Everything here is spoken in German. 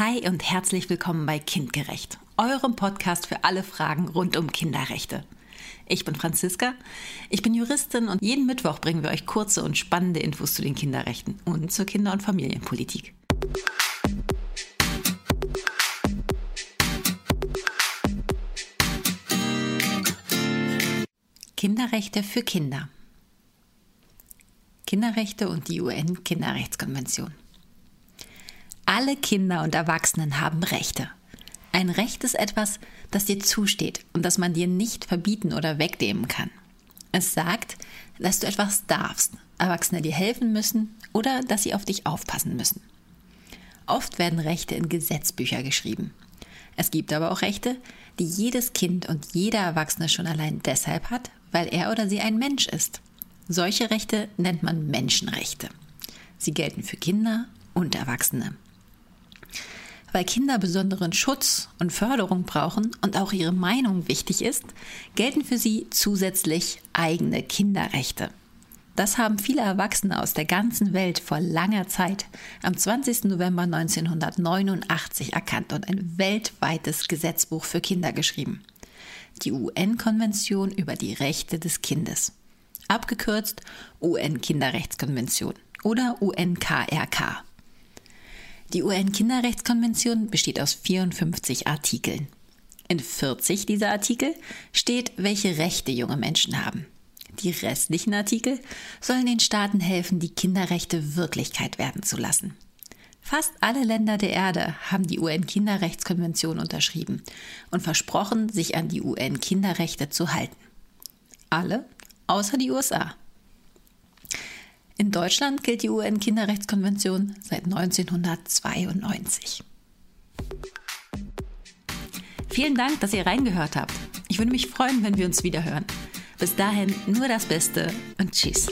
Hi und herzlich willkommen bei Kindgerecht, eurem Podcast für alle Fragen rund um Kinderrechte. Ich bin Franziska, ich bin Juristin und jeden Mittwoch bringen wir euch kurze und spannende Infos zu den Kinderrechten und zur Kinder- und Familienpolitik. Kinderrechte für Kinder. Kinderrechte und die UN-Kinderrechtskonvention. Alle Kinder und Erwachsenen haben Rechte. Ein Recht ist etwas, das dir zusteht und das man dir nicht verbieten oder wegnehmen kann. Es sagt, dass du etwas darfst, Erwachsene dir helfen müssen oder dass sie auf dich aufpassen müssen. Oft werden Rechte in Gesetzbücher geschrieben. Es gibt aber auch Rechte, die jedes Kind und jeder Erwachsene schon allein deshalb hat, weil er oder sie ein Mensch ist. Solche Rechte nennt man Menschenrechte. Sie gelten für Kinder und Erwachsene. Weil Kinder besonderen Schutz und Förderung brauchen und auch ihre Meinung wichtig ist, gelten für sie zusätzlich eigene Kinderrechte. Das haben viele Erwachsene aus der ganzen Welt vor langer Zeit am 20. November 1989 erkannt und ein weltweites Gesetzbuch für Kinder geschrieben. Die UN-Konvention über die Rechte des Kindes. Abgekürzt UN-Kinderrechtskonvention oder UNKRK. Die UN-Kinderrechtskonvention besteht aus 54 Artikeln. In 40 dieser Artikel steht, welche Rechte junge Menschen haben. Die restlichen Artikel sollen den Staaten helfen, die Kinderrechte Wirklichkeit werden zu lassen. Fast alle Länder der Erde haben die UN-Kinderrechtskonvention unterschrieben und versprochen, sich an die UN-Kinderrechte zu halten. Alle außer die USA. In Deutschland gilt die UN-Kinderrechtskonvention seit 1992. Vielen Dank, dass ihr reingehört habt. Ich würde mich freuen, wenn wir uns wieder hören. Bis dahin nur das Beste und tschüss.